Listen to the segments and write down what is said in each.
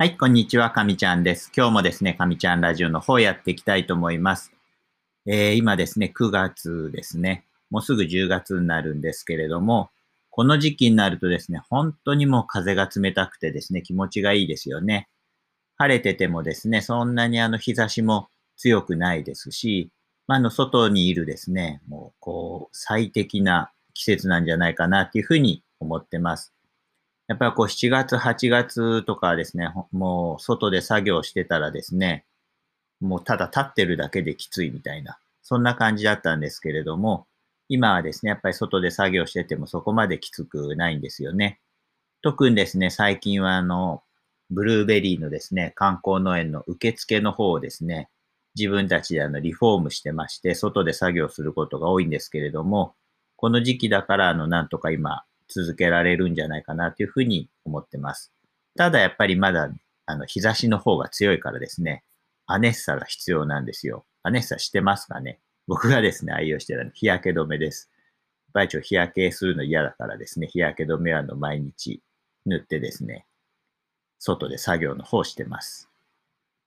はい、こんにちは、かみちゃんです。今日もですね、かみちゃんラジオの方やっていきたいと思います。えー、今ですね、9月ですね。もうすぐ10月になるんですけれども、この時期になるとですね、本当にもう風が冷たくてですね、気持ちがいいですよね。晴れててもですね、そんなにあの日差しも強くないですし、まあ、の外にいるですね、もうこう最適な季節なんじゃないかなっていうふうに思ってます。やっぱりこう7月、8月とかですね、もう外で作業してたらですね、もうただ立ってるだけできついみたいな、そんな感じだったんですけれども、今はですね、やっぱり外で作業しててもそこまできつくないんですよね。特にですね、最近はあの、ブルーベリーのですね、観光農園の受付の方をですね、自分たちであのリフォームしてまして、外で作業することが多いんですけれども、この時期だからあの、なんとか今、続けられるんじゃないかなというふうに思ってます。ただやっぱりまだあの日差しの方が強いからですね、アネッサが必要なんですよ。アネッサしてますかね？僕がですね、愛用してるの日焼け止めです。やっぱりちょ日焼けするの嫌だからですね、日焼け止めはの毎日塗ってですね、外で作業の方してます。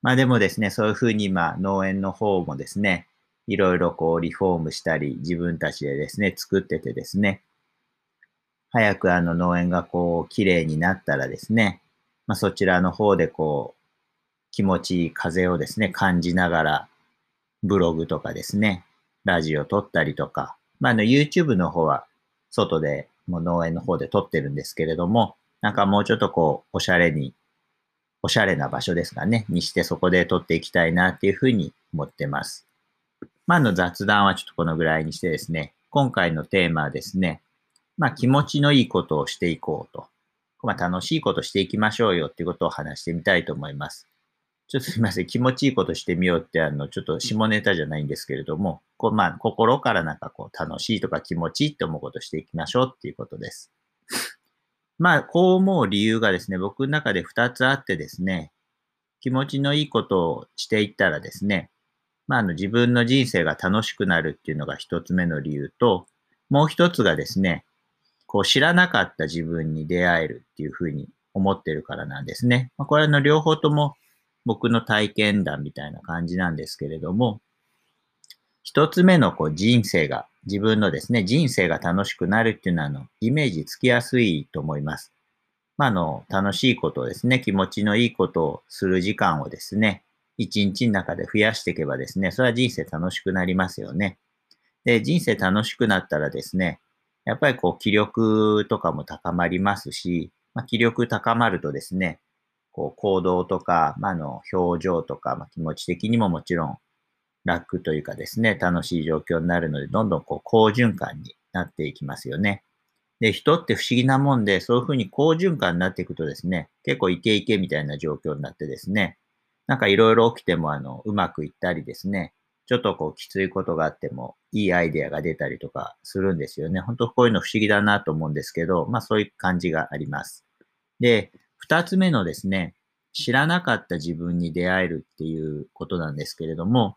まあでもですね、そういうふうに今農園の方もですね、いろいろこうリフォームしたり自分たちでですね、作っててですね、早くあの農園がこう綺麗になったらですね、まあ、そちらの方でこう気持ちいい風をですね、感じながらブログとかですね、ラジオ撮ったりとか、まあ、あの YouTube の方は外でもう農園の方で撮ってるんですけれども、なんかもうちょっとこうおしゃれに、おしゃれな場所ですかね、にしてそこで撮っていきたいなっていうふうに思ってます。まあ、の雑談はちょっとこのぐらいにしてですね、今回のテーマはですね、まあ気持ちのいいことをしていこうと。まあ楽しいことしていきましょうよっていうことを話してみたいと思います。ちょっとすいません。気持ちいいことしてみようってあの、ちょっと下ネタじゃないんですけれども、こうまあ心からなんかこう楽しいとか気持ちいいって思うことしていきましょうっていうことです。まあこう思う理由がですね、僕の中で2つあってですね、気持ちのいいことをしていったらですね、まあ、あの自分の人生が楽しくなるっていうのが一つ目の理由と、もう一つがですね、こう知らなかった自分に出会えるっていうふうに思ってるからなんですね。まあ、これの両方とも僕の体験談みたいな感じなんですけれども、一つ目のこう人生が、自分のですね、人生が楽しくなるっていうのは、あの、イメージつきやすいと思います。まあ、あの、楽しいことをですね、気持ちのいいことをする時間をですね、一日の中で増やしていけばですね、それは人生楽しくなりますよね。で、人生楽しくなったらですね、やっぱりこう気力とかも高まりますし、まあ、気力高まるとですね、こう行動とか、まあ、の表情とか、まあ、気持ち的にももちろん楽というかですね、楽しい状況になるので、どんどんこう好循環になっていきますよね。で、人って不思議なもんで、そういうふうに好循環になっていくとですね、結構イケイケみたいな状況になってですね、なんかいろいろ起きてもあの、うまくいったりですね、ちょっとこうきついことがあっても、いいアイデアが出たりとかするんですよね。本当こういうの不思議だなと思うんですけど、まあそういう感じがあります。で、二つ目のですね、知らなかった自分に出会えるっていうことなんですけれども、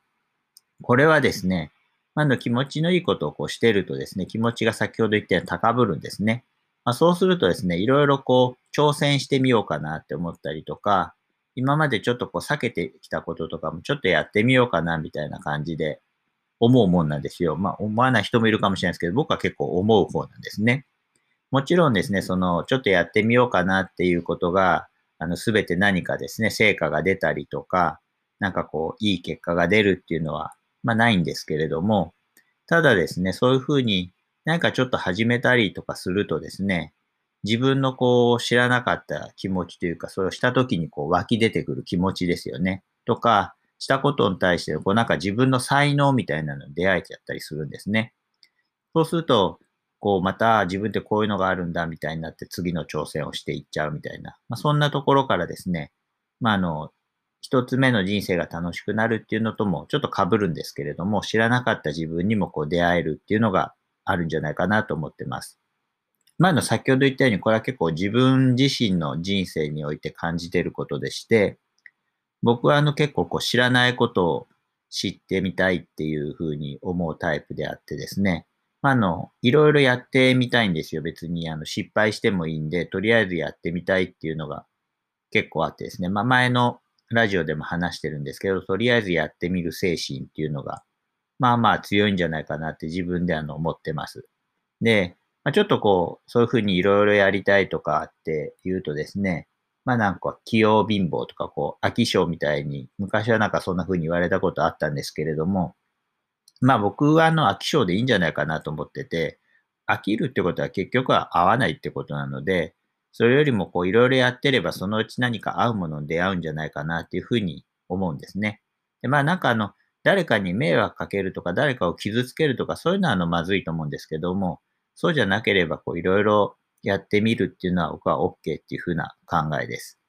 これはですね、まだ気持ちのいいことをこうしてるとですね、気持ちが先ほど言ったように高ぶるんですね。まあ、そうするとですね、いろいろこう挑戦してみようかなって思ったりとか、今までちょっとこう避けてきたこととかもちょっとやってみようかなみたいな感じで思うもんなんですよ。まあ思わない人もいるかもしれないですけど、僕は結構思う方なんですね。もちろんですね、そのちょっとやってみようかなっていうことが、あのすべて何かですね、成果が出たりとか、なんかこういい結果が出るっていうのは、まあないんですけれども、ただですね、そういうふうに何かちょっと始めたりとかするとですね、自分のこう知らなかった気持ちというか、それをした時にこう湧き出てくる気持ちですよね。とか、したことに対してこうなんか自分の才能みたいなのに出会えちゃったりするんですね。そうすると、こうまた自分ってこういうのがあるんだみたいになって次の挑戦をしていっちゃうみたいな。まあ、そんなところからですね、まああの、一つ目の人生が楽しくなるっていうのともちょっと被るんですけれども、知らなかった自分にもこう出会えるっていうのがあるんじゃないかなと思ってます。まあ、の先ほど言ったように、これは結構自分自身の人生において感じていることでして、僕はあの結構こう知らないことを知ってみたいっていうふうに思うタイプであってですね、あの、いろいろやってみたいんですよ。別にあの失敗してもいいんで、とりあえずやってみたいっていうのが結構あってですね、まあ前のラジオでも話してるんですけど、とりあえずやってみる精神っていうのが、まあまあ強いんじゃないかなって自分であの思ってます。で、まあ、ちょっとこう、そういうふうにいろいろやりたいとかって言うとですね、まあなんか器用貧乏とかこう、飽き性みたいに、昔はなんかそんな風に言われたことあったんですけれども、まあ僕はあの飽き性でいいんじゃないかなと思ってて、飽きるってことは結局は合わないってことなので、それよりもこういろいろやってればそのうち何か合うものに出会うんじゃないかなっていうふうに思うんですね。でまあなんかあの、誰かに迷惑かけるとか誰かを傷つけるとかそういうのはあのまずいと思うんですけども、そうじゃなければこういろいろやってみるっていうのは僕は OK っていうふうな考えです。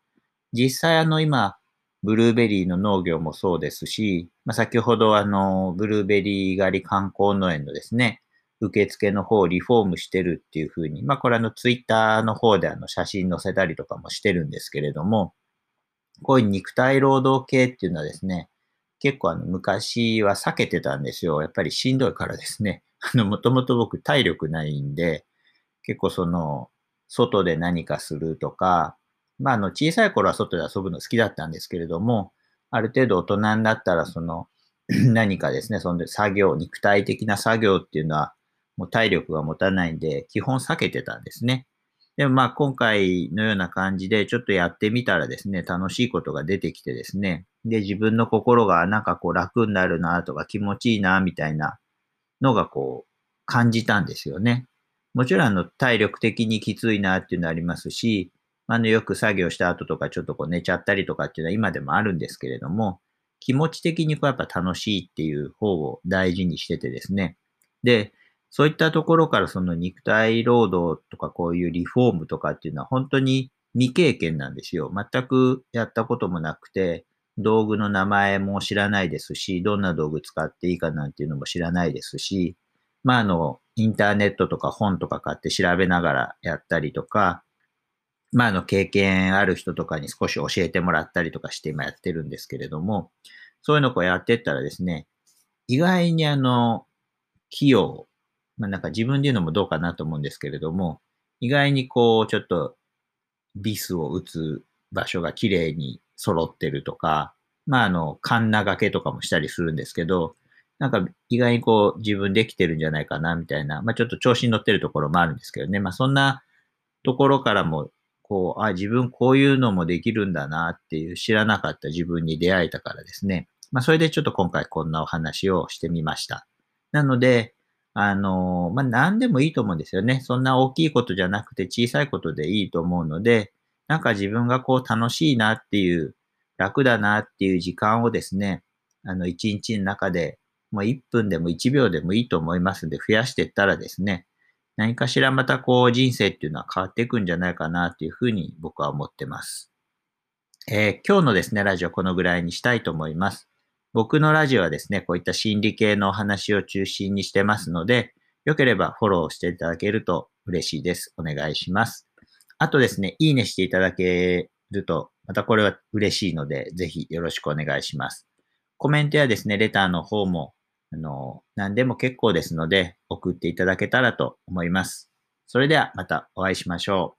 実際あの今、ブルーベリーの農業もそうですし、まあ、先ほどあの、ブルーベリー狩り観光農園のですね、受付の方をリフォームしてるっていうふうに、まあこれあのツイッターの方であの写真載せたりとかもしてるんですけれども、こういう肉体労働系っていうのはですね、結構あの昔は避けてたんですよ。やっぱりしんどいからですね。あの、もともと僕体力ないんで、結構その、外で何かするとか、まあ、あの、小さい頃は外で遊ぶの好きだったんですけれども、ある程度大人になったら、その、何かですね、その作業、肉体的な作業っていうのは、もう体力が持たないんで、基本避けてたんですね。でもまあ今回のような感じでちょっとやってみたらですね、楽しいことが出てきてですね、で、自分の心がなんかこう楽になるなとか気持ちいいなみたいなのがこう感じたんですよね。もちろんあの体力的にきついなっていうのありますし、あのよく作業した後とかちょっとこう寝ちゃったりとかっていうのは今でもあるんですけれども、気持ち的にこうやっぱ楽しいっていう方を大事にしててですね。で、そういったところからその肉体労働とかこういうリフォームとかっていうのは本当に未経験なんですよ。全くやったこともなくて、道具の名前も知らないですし、どんな道具使っていいかなんていうのも知らないですし、まあ、あの、インターネットとか本とか買って調べながらやったりとか、まあ、あの、経験ある人とかに少し教えてもらったりとかして今やってるんですけれども、そういうのをやってったらですね、意外にあの、器用、まあなんか自分で言うのもどうかなと思うんですけれども、意外にこう、ちょっとビスを打つ場所が綺麗に揃ってるとか、まああの、カンナ掛けとかもしたりするんですけど、なんか意外にこう自分できてるんじゃないかなみたいな、まあちょっと調子に乗ってるところもあるんですけどね。まあそんなところからも、こう、あ、自分こういうのもできるんだなっていう知らなかった自分に出会えたからですね。まあそれでちょっと今回こんなお話をしてみました。なので、あの、まあ何でもいいと思うんですよね。そんな大きいことじゃなくて小さいことでいいと思うので、なんか自分がこう楽しいなっていう、楽だなっていう時間をですね、あの一日の中でもう1分でも1秒でもいいと思いますんで、増やしていったらですね、何かしらまたこう人生っていうのは変わっていくんじゃないかなっていうふうに僕は思ってます。えー、今日のですね、ラジオこのぐらいにしたいと思います。僕のラジオはですね、こういった心理系のお話を中心にしてますので、よければフォローしていただけると嬉しいです。お願いします。あとですね、いいねしていただけると、またこれは嬉しいので、ぜひよろしくお願いします。コメントやですね、レターの方もあの、何でも結構ですので、送っていただけたらと思います。それではまたお会いしましょう。